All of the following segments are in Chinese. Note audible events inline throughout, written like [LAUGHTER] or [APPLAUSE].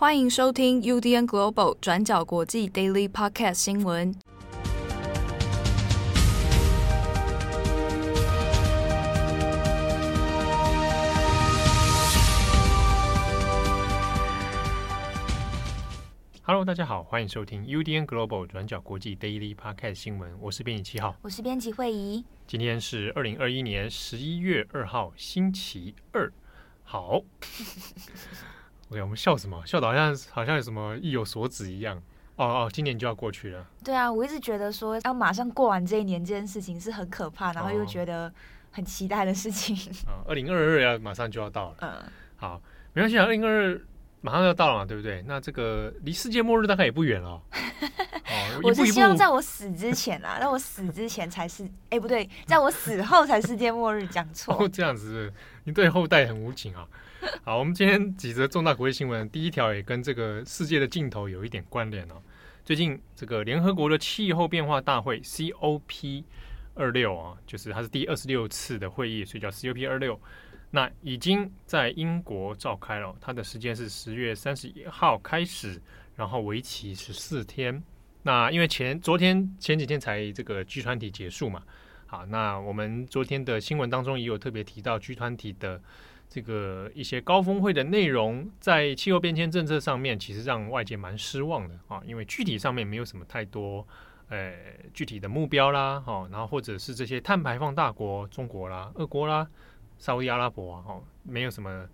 欢迎收听 UDN Global 转角国际 Daily Podcast 新闻。Hello，大家好，欢迎收听 UDN Global 转角国际 Daily Podcast 新闻。我是编辑七号，我是编辑惠仪。今天是二零二一年十一月二号，星期二。好。[LAUGHS] OK，我们笑什么？笑的好像好像有什么意有所指一样。哦哦，今年就要过去了。对啊，我一直觉得说要马上过完这一年这件事情是很可怕，然后又觉得很期待的事情。啊、[LAUGHS] 哦，二零二二要马上就要到了。嗯，好，没关系啊，二零二二马上要到了嘛，对不对？那这个离世界末日大概也不远了。哦，[LAUGHS] 我是希望在我死之前啊，在我死之前才是，哎，不对，在我死后才世界末日，讲 [LAUGHS] 错。哦，这样子，你对后代很无情啊。好，我们今天几则重大国际新闻，第一条也跟这个世界的尽头有一点关联哦。最近这个联合国的气候变化大会 COP 二六啊，就是它是第二十六次的会议，所以叫 COP 二六。那已经在英国召开了，它的时间是十月三十一号开始，然后为期十四天。那因为前昨天前几天才这个 G 团体结束嘛，好，那我们昨天的新闻当中也有特别提到 G 团体的。这个一些高峰会的内容，在气候变迁政策上面，其实让外界蛮失望的啊，因为具体上面没有什么太多，呃，具体的目标啦，哈，然后或者是这些碳排放大国，中国啦、俄国啦、沙乌地阿拉伯啊，哈，没有什么，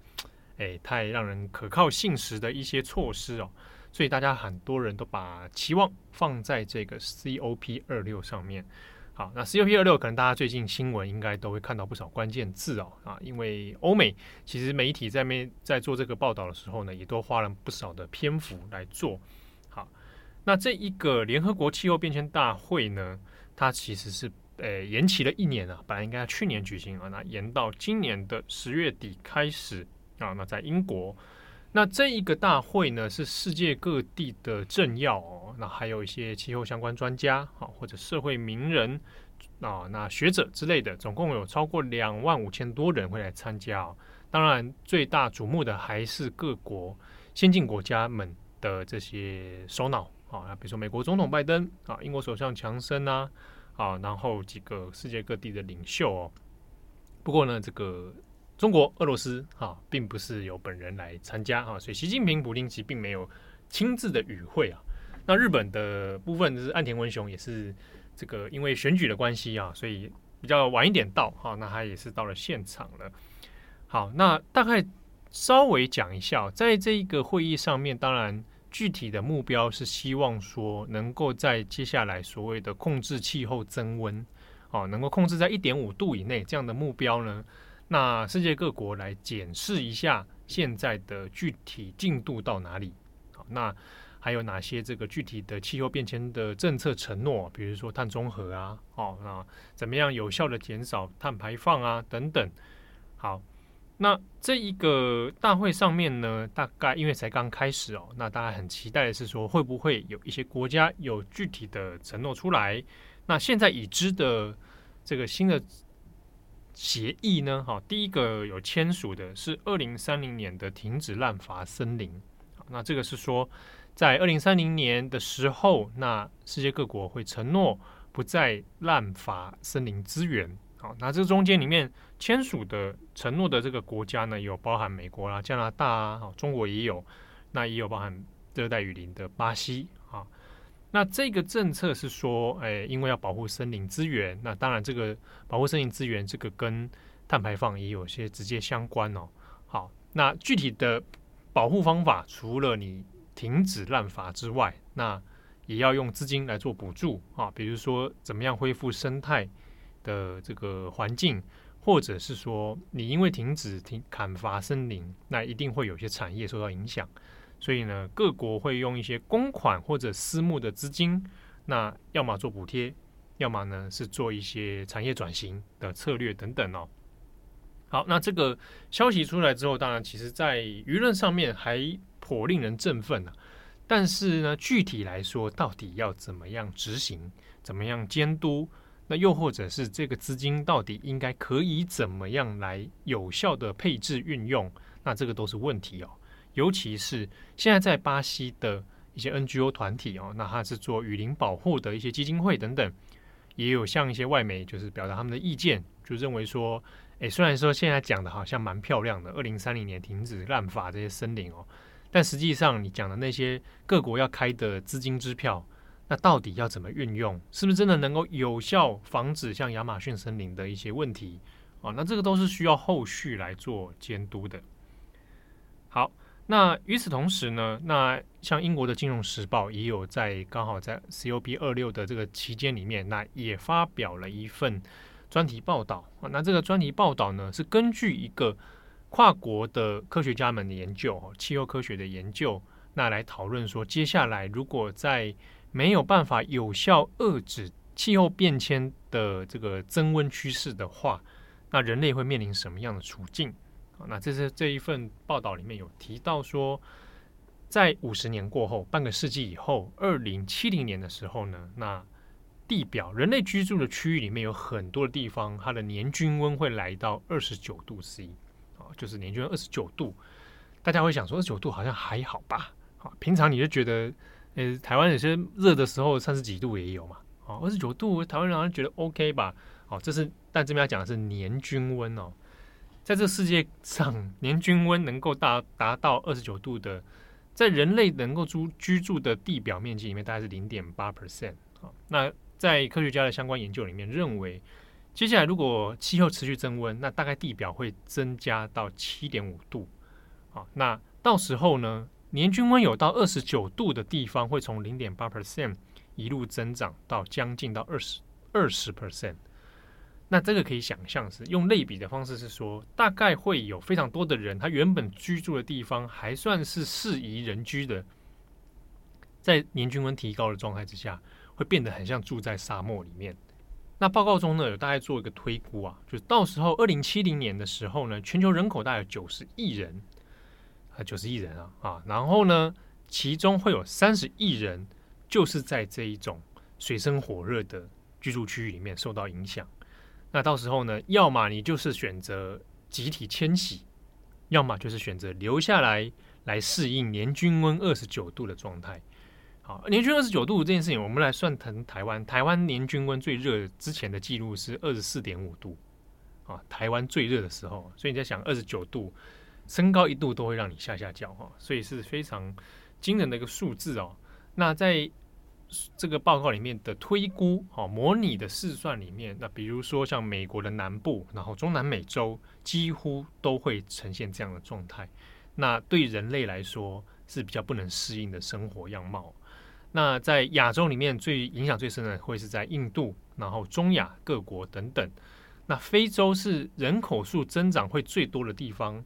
哎，太让人可靠信实的一些措施哦，所以大家很多人都把期望放在这个 COP 二六上面。好，那 COP 二六可能大家最近新闻应该都会看到不少关键字哦啊，因为欧美其实媒体在面在做这个报道的时候呢，也都花了不少的篇幅来做。好，那这一个联合国气候变迁大会呢，它其实是呃延期了一年啊，本来应该去年举行啊，那延到今年的十月底开始啊，那在英国。那这一个大会呢，是世界各地的政要哦，那还有一些气候相关专家啊，或者社会名人啊，那学者之类的，总共有超过两万五千多人会来参加哦。当然，最大瞩目的还是各国先进国家们的这些首脑啊，比如说美国总统拜登啊，英国首相强森啊，啊，然后几个世界各地的领袖哦。不过呢，这个。中国、俄罗斯哈，并不是由本人来参加哈，所以习近平、普丁其实并没有亲自的与会啊。那日本的部分就是岸田文雄，也是这个因为选举的关系啊，所以比较晚一点到哈。那他也是到了现场了。好，那大概稍微讲一下，在这一个会议上面，当然具体的目标是希望说，能够在接下来所谓的控制气候增温，哦，能够控制在一点五度以内这样的目标呢。那世界各国来检视一下现在的具体进度到哪里？好，那还有哪些这个具体的气候变迁的政策承诺？比如说碳中和啊，哦，那怎么样有效的减少碳排放啊？等等。好，那这一个大会上面呢，大概因为才刚开始哦，那大家很期待的是说，会不会有一些国家有具体的承诺出来？那现在已知的这个新的。协议呢？好，第一个有签署的是二零三零年的停止滥伐森林。那这个是说，在二零三零年的时候，那世界各国会承诺不再滥伐森林资源。好，那这中间里面签署的承诺的这个国家呢，有包含美国啦、加拿大啊，中国也有，那也有包含热带雨林的巴西。那这个政策是说，哎，因为要保护森林资源，那当然这个保护森林资源，这个跟碳排放也有些直接相关哦。好，那具体的保护方法，除了你停止滥伐之外，那也要用资金来做补助啊，比如说怎么样恢复生态的这个环境，或者是说你因为停止停砍伐森林，那一定会有些产业受到影响。所以呢，各国会用一些公款或者私募的资金，那要么做补贴，要么呢是做一些产业转型的策略等等哦。好，那这个消息出来之后，当然其实在舆论上面还颇令人振奋啊。但是呢，具体来说，到底要怎么样执行，怎么样监督，那又或者是这个资金到底应该可以怎么样来有效的配置运用，那这个都是问题哦。尤其是现在在巴西的一些 NGO 团体哦，那它是做雨林保护的一些基金会等等，也有像一些外媒就是表达他们的意见，就认为说，诶，虽然说现在讲的好像蛮漂亮的，二零三零年停止滥伐这些森林哦，但实际上你讲的那些各国要开的资金支票。那到底要怎么运用？是不是真的能够有效防止像亚马逊森林的一些问题啊？那这个都是需要后续来做监督的。好，那与此同时呢，那像英国的《金融时报》也有在刚好在 COP 二六的这个期间里面，那也发表了一份专题报道啊。那这个专题报道呢，是根据一个跨国的科学家们的研究，气候科学的研究，那来讨论说，接下来如果在没有办法有效遏制气候变迁的这个增温趋势的话，那人类会面临什么样的处境？那这是这一份报道里面有提到说，在五十年过后，半个世纪以后，二零七零年的时候呢，那地表人类居住的区域里面有很多的地方，它的年均温会来到二十九度 C，啊，就是年均温二十九度。大家会想说，二十九度好像还好吧？啊，平常你就觉得。呃，台湾有些热的时候三十几度也有嘛，哦，二十九度，台湾人好像觉得 OK 吧？哦，这是，但这边要讲的是年均温哦，在这世界上，年均温能够达达到二十九度的，在人类能够住居住的地表面积里面，大概是零点八 percent 啊。那在科学家的相关研究里面认为，接下来如果气候持续增温，那大概地表会增加到七点五度啊。那到时候呢？年均温有到二十九度的地方，会从零点八 percent 一路增长到将近到二十二十 percent。那这个可以想象是用类比的方式是说，大概会有非常多的人，他原本居住的地方还算是适宜人居的，在年均温提高的状态之下，会变得很像住在沙漠里面。那报告中呢，有大概做一个推估啊，就是到时候二零七零年的时候呢，全球人口大概九十亿人。啊，九十亿人啊啊，然后呢，其中会有三十亿人就是在这一种水深火热的居住区域里面受到影响。那到时候呢，要么你就是选择集体迁徙，要么就是选择留下来来适应年均温二十九度的状态。好，年均二十九度这件事情，我们来算腾台湾，台湾年均温最热之前的记录是二十四点五度啊，台湾最热的时候，所以你在想二十九度。升高一度都会让你吓吓叫哈，所以是非常惊人的一个数字哦。那在这个报告里面的推估哦，模拟的试算里面，那比如说像美国的南部，然后中南美洲几乎都会呈现这样的状态。那对人类来说是比较不能适应的生活样貌。那在亚洲里面最影响最深的会是在印度，然后中亚各国等等。那非洲是人口数增长会最多的地方。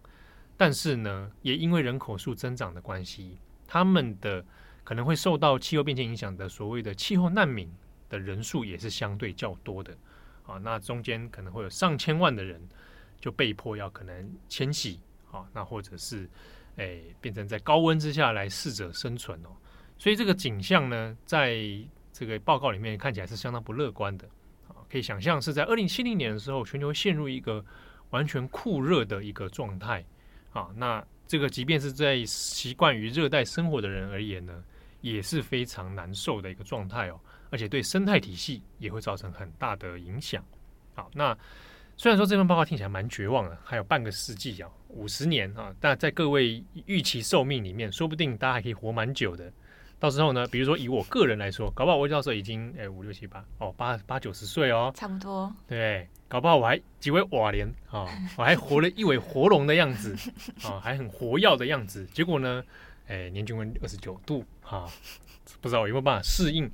但是呢，也因为人口数增长的关系，他们的可能会受到气候变迁影响的所谓的气候难民的人数也是相对较多的啊。那中间可能会有上千万的人就被迫要可能迁徙啊，那或者是诶、变成在高温之下来适者生存哦。所以这个景象呢，在这个报告里面看起来是相当不乐观的啊。可以想象是在二零七零年的时候，全球陷入一个完全酷热的一个状态。啊，那这个即便是在习惯于热带生活的人而言呢，也是非常难受的一个状态哦，而且对生态体系也会造成很大的影响。好，那虽然说这份报告听起来蛮绝望的，还有半个世纪啊，五十年啊，但在各位预期寿命里面，说不定大家还可以活蛮久的。到时候呢，比如说以我个人来说，搞不好我到时候已经诶五六七八哦八八九十岁哦，差不多。对，搞不好我还几位瓦莲啊，我还活了一尾活龙的样子啊，还很活跃的样子。结果呢，诶年均温二十九度啊，不知道有没有办法适应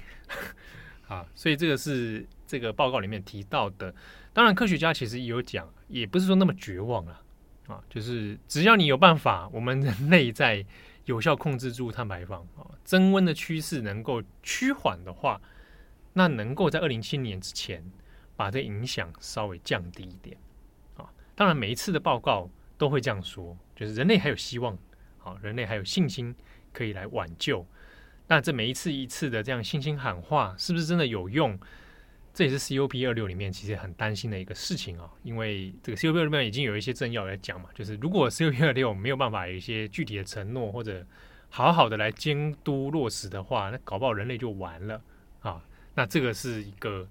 [LAUGHS] 啊？所以这个是这个报告里面提到的。当然，科学家其实也有讲，也不是说那么绝望啊啊，就是只要你有办法，我们人类在。有效控制住碳排放啊，增温的趋势能够趋缓的话，那能够在二零七零年之前把这影响稍微降低一点啊。当然，每一次的报告都会这样说，就是人类还有希望，啊，人类还有信心可以来挽救。那这每一次一次的这样信心喊话，是不是真的有用？这也是 COP 二六里面其实很担心的一个事情啊，因为这个 COP 二六里面已经有一些政要来讲嘛，就是如果 COP 二六没有办法有一些具体的承诺或者好好的来监督落实的话，那搞不好人类就完了啊。那这个是一个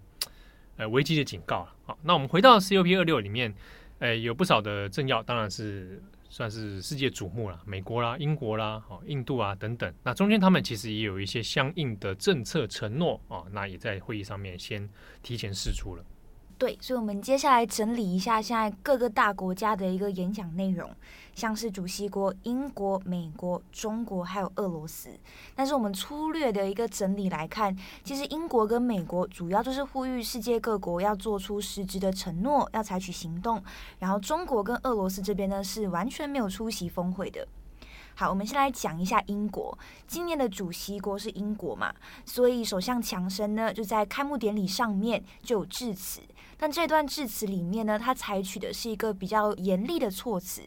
呃危机的警告啊。那我们回到 COP 二六里面，呃，有不少的政要，当然是。算是世界瞩目了，美国啦、英国啦、哦、印度啊等等。那中间他们其实也有一些相应的政策承诺啊，那也在会议上面先提前释出了。对，所以，我们接下来整理一下现在各个大国家的一个演讲内容，像是主席国英国、美国、中国还有俄罗斯。但是，我们粗略的一个整理来看，其实英国跟美国主要就是呼吁世界各国要做出实质的承诺，要采取行动。然后，中国跟俄罗斯这边呢是完全没有出席峰会的。好，我们先来讲一下英国。今年的主席国是英国嘛，所以首相强生呢就在开幕典礼上面就有致辞。但这段致辞里面呢，他采取的是一个比较严厉的措辞，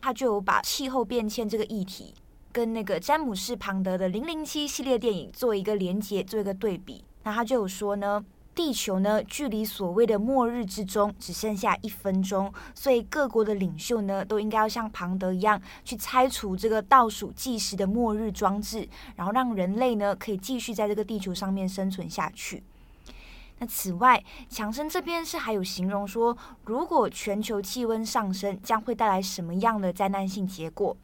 他就有把气候变迁这个议题跟那个詹姆士庞德的《零零七》系列电影做一个连接，做一个对比。那他就有说呢，地球呢距离所谓的末日之中只剩下一分钟，所以各国的领袖呢都应该要像庞德一样去拆除这个倒数计时的末日装置，然后让人类呢可以继续在这个地球上面生存下去。那此外，强生这边是还有形容说，如果全球气温上升，将会带来什么样的灾难性结果？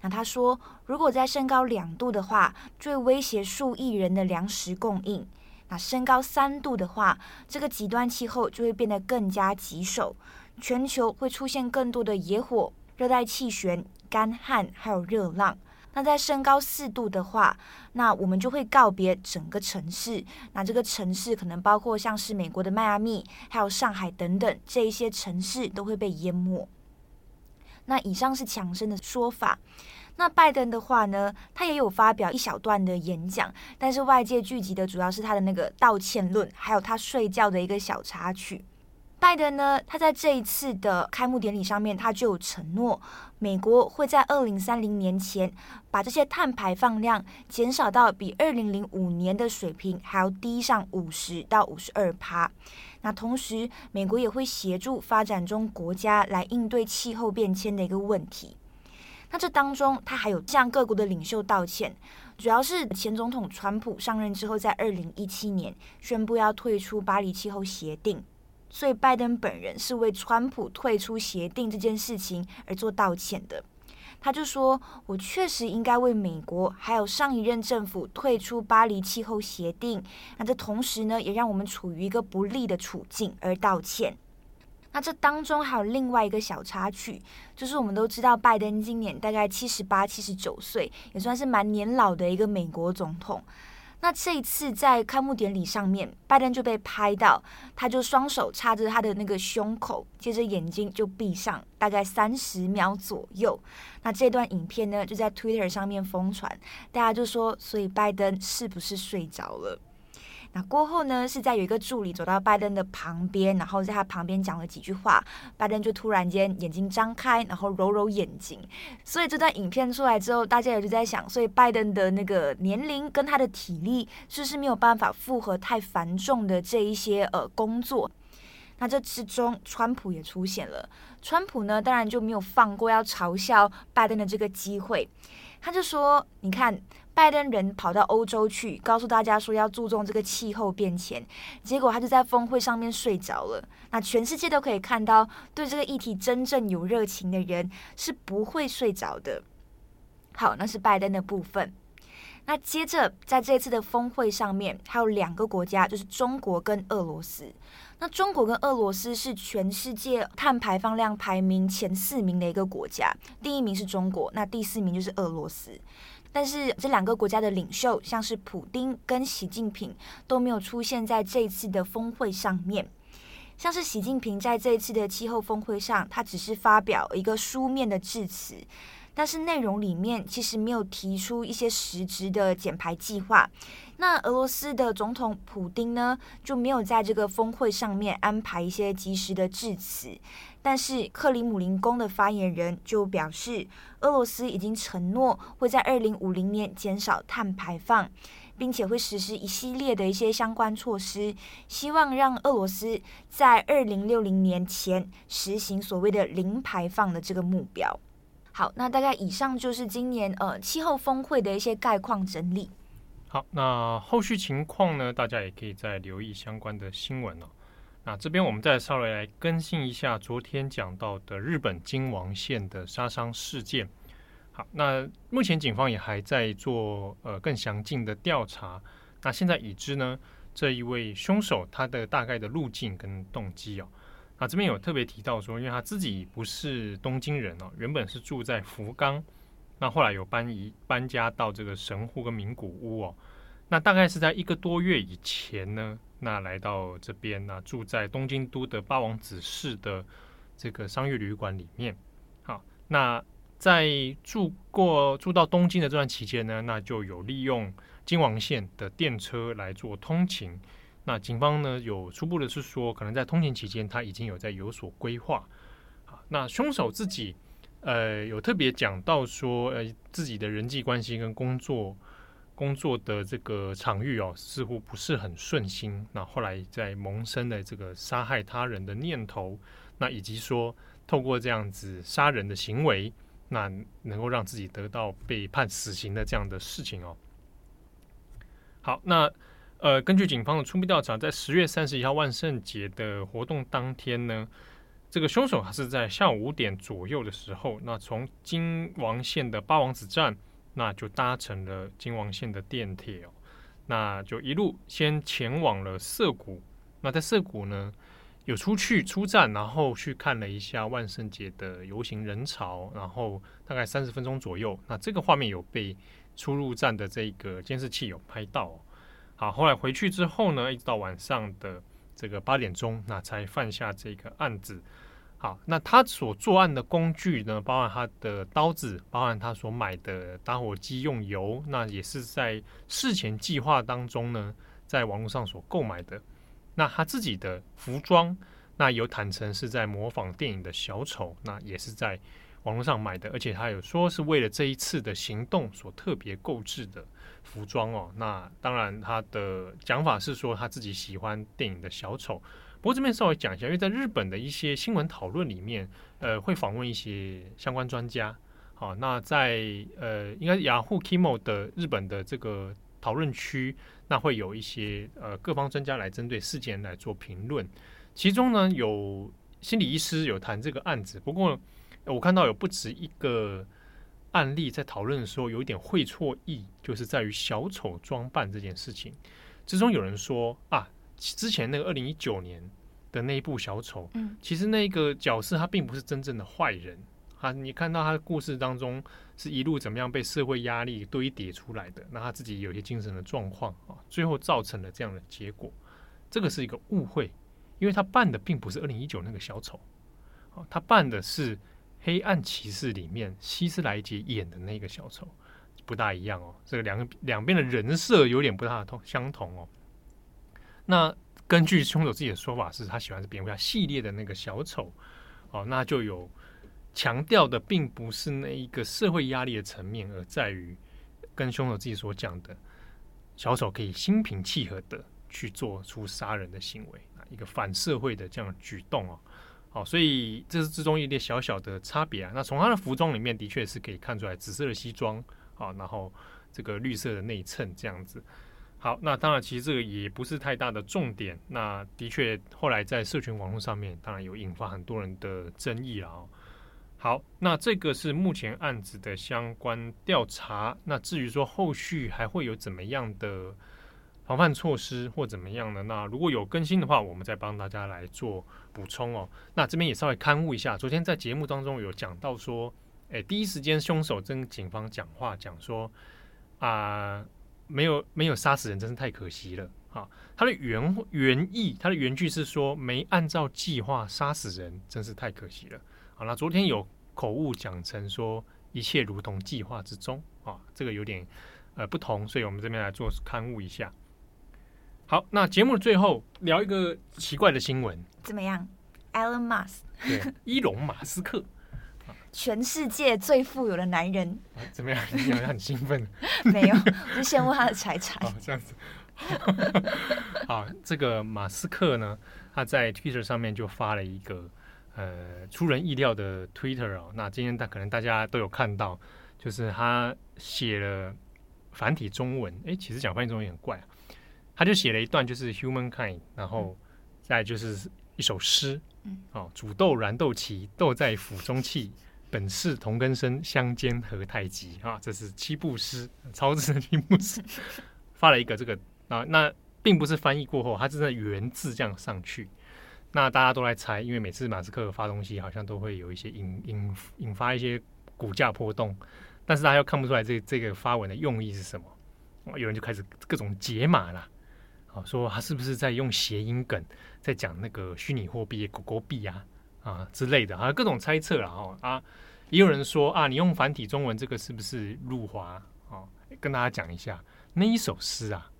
那他说，如果再升高两度的话，就会威胁数亿人的粮食供应；那升高三度的话，这个极端气候就会变得更加棘手，全球会出现更多的野火、热带气旋、干旱，还有热浪。那在升高四度的话，那我们就会告别整个城市。那这个城市可能包括像是美国的迈阿密，还有上海等等这一些城市都会被淹没。那以上是强生的说法。那拜登的话呢，他也有发表一小段的演讲，但是外界聚集的主要是他的那个道歉论，还有他睡觉的一个小插曲。拜登呢，他在这一次的开幕典礼上面，他就有承诺，美国会在二零三零年前把这些碳排放量减少到比二零零五年的水平还要低上五十到五十二趴。那同时，美国也会协助发展中国家来应对气候变迁的一个问题。那这当中，他还有向各国的领袖道歉，主要是前总统川普上任之后，在二零一七年宣布要退出巴黎气候协定。所以，拜登本人是为川普退出协定这件事情而做道歉的。他就说：“我确实应该为美国还有上一任政府退出巴黎气候协定，那这同时呢，也让我们处于一个不利的处境而道歉。”那这当中还有另外一个小插曲，就是我们都知道，拜登今年大概七十八、七十九岁，也算是蛮年老的一个美国总统。那这一次在开幕典礼上面，拜登就被拍到，他就双手插着他的那个胸口，接着眼睛就闭上，大概三十秒左右。那这段影片呢，就在 Twitter 上面疯传，大家就说，所以拜登是不是睡着了？那过后呢，是在有一个助理走到拜登的旁边，然后在他旁边讲了几句话，拜登就突然间眼睛张开，然后揉揉眼睛。所以这段影片出来之后，大家也就在想，所以拜登的那个年龄跟他的体力，是不是没有办法负荷太繁重的这一些呃工作？那这之中，川普也出现了。川普呢，当然就没有放过要嘲笑拜登的这个机会，他就说：“你看。”拜登人跑到欧洲去，告诉大家说要注重这个气候变迁，结果他就在峰会上面睡着了。那全世界都可以看到，对这个议题真正有热情的人是不会睡着的。好，那是拜登的部分。那接着在这次的峰会上面，还有两个国家，就是中国跟俄罗斯。那中国跟俄罗斯是全世界碳排放量排名前四名的一个国家，第一名是中国，那第四名就是俄罗斯。但是这两个国家的领袖，像是普丁跟习近平，都没有出现在这一次的峰会上面。像是习近平在这一次的气候峰会上，他只是发表一个书面的致辞，但是内容里面其实没有提出一些实质的减排计划。那俄罗斯的总统普丁呢，就没有在这个峰会上面安排一些及时的致辞。但是克里姆林宫的发言人就表示，俄罗斯已经承诺会在二零五零年减少碳排放，并且会实施一系列的一些相关措施，希望让俄罗斯在二零六零年前实行所谓的零排放的这个目标。好，那大概以上就是今年呃气候峰会的一些概况整理。好，那后续情况呢，大家也可以再留意相关的新闻哦。那这边我们再稍微来更新一下昨天讲到的日本京王线的杀伤事件。好，那目前警方也还在做呃更详尽的调查。那现在已知呢，这一位凶手他的大概的路径跟动机哦。那这边有特别提到说，因为他自己不是东京人哦，原本是住在福冈，那后来有搬移搬家到这个神户跟名古屋哦。那大概是在一个多月以前呢，那来到这边那住在东京都的八王子市的这个商业旅馆里面。好，那。在住过住到东京的这段期间呢，那就有利用京王线的电车来做通勤。那警方呢有初步的是说，可能在通勤期间他已经有在有所规划。好，那凶手自己呃有特别讲到说，呃自己的人际关系跟工作工作的这个场域哦，似乎不是很顺心。那后来在萌生的这个杀害他人的念头，那以及说透过这样子杀人的行为。那能够让自己得到被判死刑的这样的事情哦。好，那呃，根据警方的初步调查，在十月三十一号万圣节的活动当天呢，这个凶手还是在下午五点左右的时候，那从金王线的八王子站，那就搭乘了京王线的电铁哦，那就一路先前往了涩谷。那在涩谷呢，有出去出站，然后去看了一下万圣节的游行人潮，然后大概三十分钟左右。那这个画面有被出入站的这个监视器有拍到。好，后来回去之后呢，一直到晚上的这个八点钟，那才犯下这个案子。好，那他所作案的工具呢，包含他的刀子，包含他所买的打火机用油，那也是在事前计划当中呢，在网络上所购买的。那他自己的服装，那有坦诚是在模仿电影的小丑，那也是在网络上买的，而且他有说是为了这一次的行动所特别购置的服装哦。那当然他的讲法是说他自己喜欢电影的小丑，不过这边稍微讲一下，因为在日本的一些新闻讨论里面，呃，会访问一些相关专家。好，那在呃，应该是雅虎 Kimo 的日本的这个讨论区。那会有一些呃各方专家来针对事件来做评论，其中呢有心理医师有谈这个案子，不过我看到有不止一个案例在讨论的时候有一点会错意，就是在于小丑装扮这件事情。之中有人说啊，之前那个二零一九年的那一部小丑，嗯，其实那个角色他并不是真正的坏人。啊，你看到他的故事当中是一路怎么样被社会压力堆叠出来的，那他自己有些精神的状况啊，最后造成了这样的结果，这个是一个误会，因为他扮的并不是二零一九那个小丑，啊，他扮的是《黑暗骑士》里面希斯莱杰演的那个小丑，不大一样哦，这个两个两边的人设有点不大同相同哦。那根据凶手自己的说法，是他喜欢是蝙蝠侠系列的那个小丑，哦，那就有。强调的并不是那一个社会压力的层面，而在于跟凶手自己所讲的，小丑可以心平气和的去做出杀人的行为啊，一个反社会的这样举动哦。好，所以这是之中一点小小的差别啊。那从他的服装里面，的确是可以看出来紫色的西装啊，然后这个绿色的内衬这样子。好，那当然其实这个也不是太大的重点。那的确后来在社群网络上面，当然有引发很多人的争议了哦。好，那这个是目前案子的相关调查。那至于说后续还会有怎么样的防范措施或怎么样的，那如果有更新的话，我们再帮大家来做补充哦。那这边也稍微勘误一下，昨天在节目当中有讲到说，诶，第一时间凶手跟警方讲话讲说啊，没有没有杀死人，真是太可惜了。啊，他的原原意，他的原句是说，没按照计划杀死人，真是太可惜了。好，那昨天有口误讲成说一切如同计划之中啊，这个有点呃不同，所以我们这边来做勘误一下。好，那节目的最后聊一个奇怪的新闻，怎么样？Elon Musk，对，伊隆马斯克，全世界最富有的男人。啊、[LAUGHS] 怎么样？你好像很兴奋？[LAUGHS] 没有，我就羡慕他的财产。[LAUGHS] 哦，这样子。好，这个马斯克呢，他在 Twitter 上面就发了一个呃出人意料的 Twitter 哦。那今天大可能大家都有看到，就是他写了繁体中文。哎，其实讲繁体中文也很怪啊。他就写了一段，就是 Humankind，然后再就是一首诗。嗯，哦，煮豆燃豆萁，豆在釜中泣。本是同根生，相煎何太急啊！这是七步诗，超字的七步诗，发了一个这个啊，那并不是翻译过后，它是在原字这样上去。那大家都来猜，因为每次马斯克发东西，好像都会有一些引引引发一些股价波动，但是大家又看不出来这这个发文的用意是什么。有人就开始各种解码了，啊，说他是不是在用谐音梗，在讲那个虚拟货币狗狗币啊？啊之类的啊，各种猜测了哈啊，也有人说啊，你用繁体中文这个是不是辱华？哦，跟大家讲一下，那一首诗啊，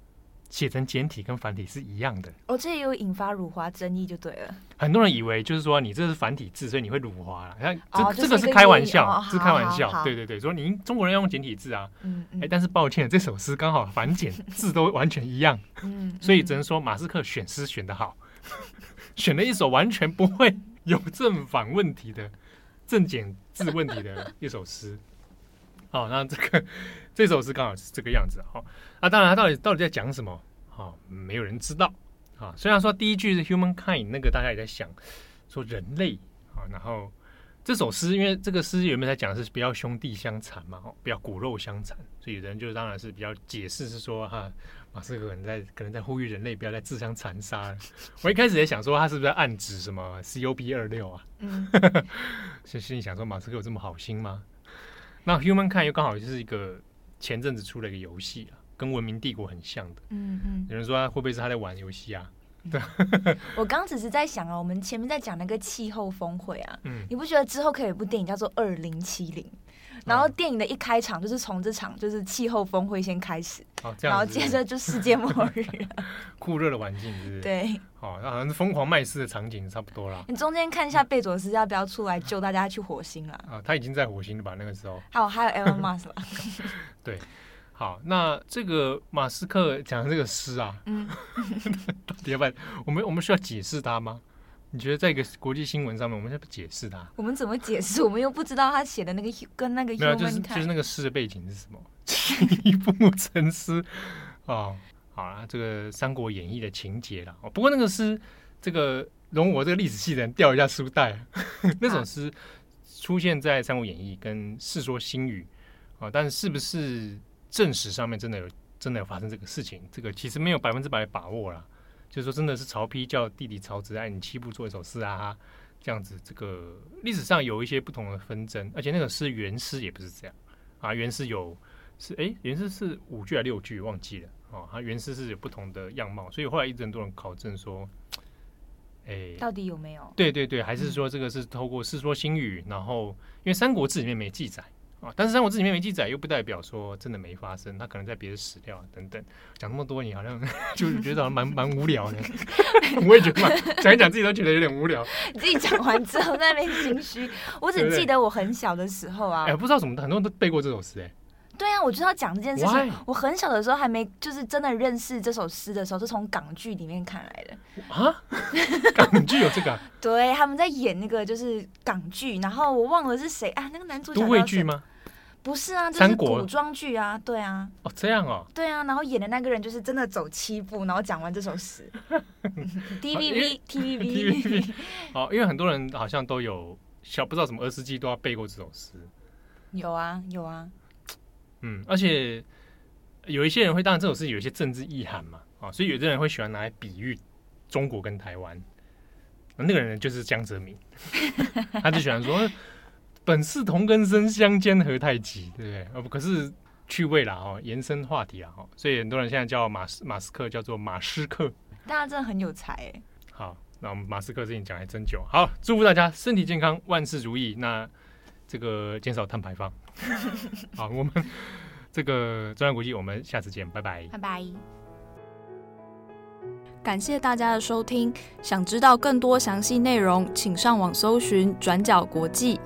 写成简体跟繁体是一样的。哦，这也有引发辱华争议就对了。很多人以为就是说你这是繁体字，所以你会辱华了。看这、哦、这个是开玩笑，哦、是开玩笑。对对对，说你中国人要用简体字啊，嗯嗯，哎，但是抱歉，这首诗刚好繁简字都完全一样，嗯，所以只能说马斯克选诗选得好，选了一首完全不会。[LAUGHS] 有正反问题的正简字问题的一首诗，[LAUGHS] 好，那这个这首诗刚好是这个样子，好，啊，当然他到底到底在讲什么，好，没有人知道，啊，虽然说第一句是 humankind，那个大家也在想说人类，啊，然后这首诗，因为这个诗原本在讲的是不要兄弟相残嘛，哦，不要骨肉相残，所以人就当然是比较解释是说哈。马斯克可能在可能在呼吁人类不要再自相残杀。我一开始也想说他是不是在暗指什么 COP 二六啊？嗯，[LAUGHS] 心心里想说马斯克有这么好心吗？那 Humankind 又刚好就是一个前阵子出了一个游戏啊，跟文明帝国很像的。嗯嗯，有人说他会不会是他在玩游戏啊？对，我刚只是在想啊，我们前面在讲那个气候峰会啊，嗯，你不觉得之后可以有一部电影叫做二零七零？然后电影的一开场就是从这场就是气候峰会先开始，哦、然后接着就世界末日 [LAUGHS] 酷热的环境是不是？对，好、哦，那好像是疯狂麦斯的场景差不多了。你中间看一下贝佐斯要不要出来救大家去火星了？啊，他已经在火星了吧？那个时候。还有还有 Elon Musk 了。[LAUGHS] 对，好，那这个马斯克讲的这个诗啊，嗯，[LAUGHS] 到底要不要？我们我们需要解释他吗？你觉得在一个国际新闻上面，我们要不解释它？我们怎么解释？我们又不知道他写的那个跟那个没有，就是就是那个诗的背景是什么？泣不成诗哦，好了，这个《三国演义》的情节了。哦，不过那个诗，这个容我这个历史系的人掉一下书袋，[LAUGHS] 那首诗出现在《三国演义》跟《世说新语》啊，但是是不是正史上面真的有真的有发生这个事情？这个其实没有百分之百的把握了。就是说，真的是曹丕叫弟弟曹植，哎，你七步做一首诗啊，这样子。这个历史上有一些不同的纷争，而且那个诗原诗也不是这样啊，原诗有是哎，原诗是五句还是六句忘记了哦，它原诗是有不同的样貌，所以后来一直很多人考证说，哎，到底有没有？对对对，还是说这个是透过《世说新语》，然后因为《三国志》里面没记载。啊！但是《三国志》里面没记载，又不代表说真的没发生。他可能在别的史料等等讲那么多，你好像 [LAUGHS] 就觉得好像蛮蛮无聊的。[LAUGHS] 我也觉得嘛，讲一讲自己都觉得有点无聊。[LAUGHS] 你自己讲完之后在那边心虚。我只记得我很小的时候啊，哎、欸，不知道怎么很多人都背过这首诗哎。对啊，我就要讲这件事情。我很小的时候还没就是真的认识这首诗的时候，是从港剧里面看来的啊。港剧有这个、啊？对，他们在演那个就是港剧，然后我忘了是谁啊？那个男主角都会剧吗？不是啊，这是古装剧啊，对啊。哦，这样哦。对啊，然后演的那个人就是真的走七步，然后讲完这首诗。[LAUGHS] D V V T V V T V V。[LAUGHS] 哦，因为很多人好像都有小不知道什么儿时记都要背过这首诗。有啊，有啊。嗯，而且有一些人会，当然这首诗有一些政治意涵嘛，啊，所以有的人会喜欢拿来比喻中国跟台湾。那个人就是江泽民，[LAUGHS] 他就喜欢说。本是同根生，相煎何太急，对不对？哦，可是趣味啦，哦，延伸话题啊，哦，所以很多人现在叫马斯马斯克叫做马斯克，大家真的很有才哎。好，那我们马斯克事情讲还真久，好，祝福大家身体健康，万事如意。那这个减少碳排放。好，我们这个中央国际，我们下次见，拜拜，[LAUGHS] 拜拜。感谢大家的收听，想知道更多详细内容，请上网搜寻转角国际。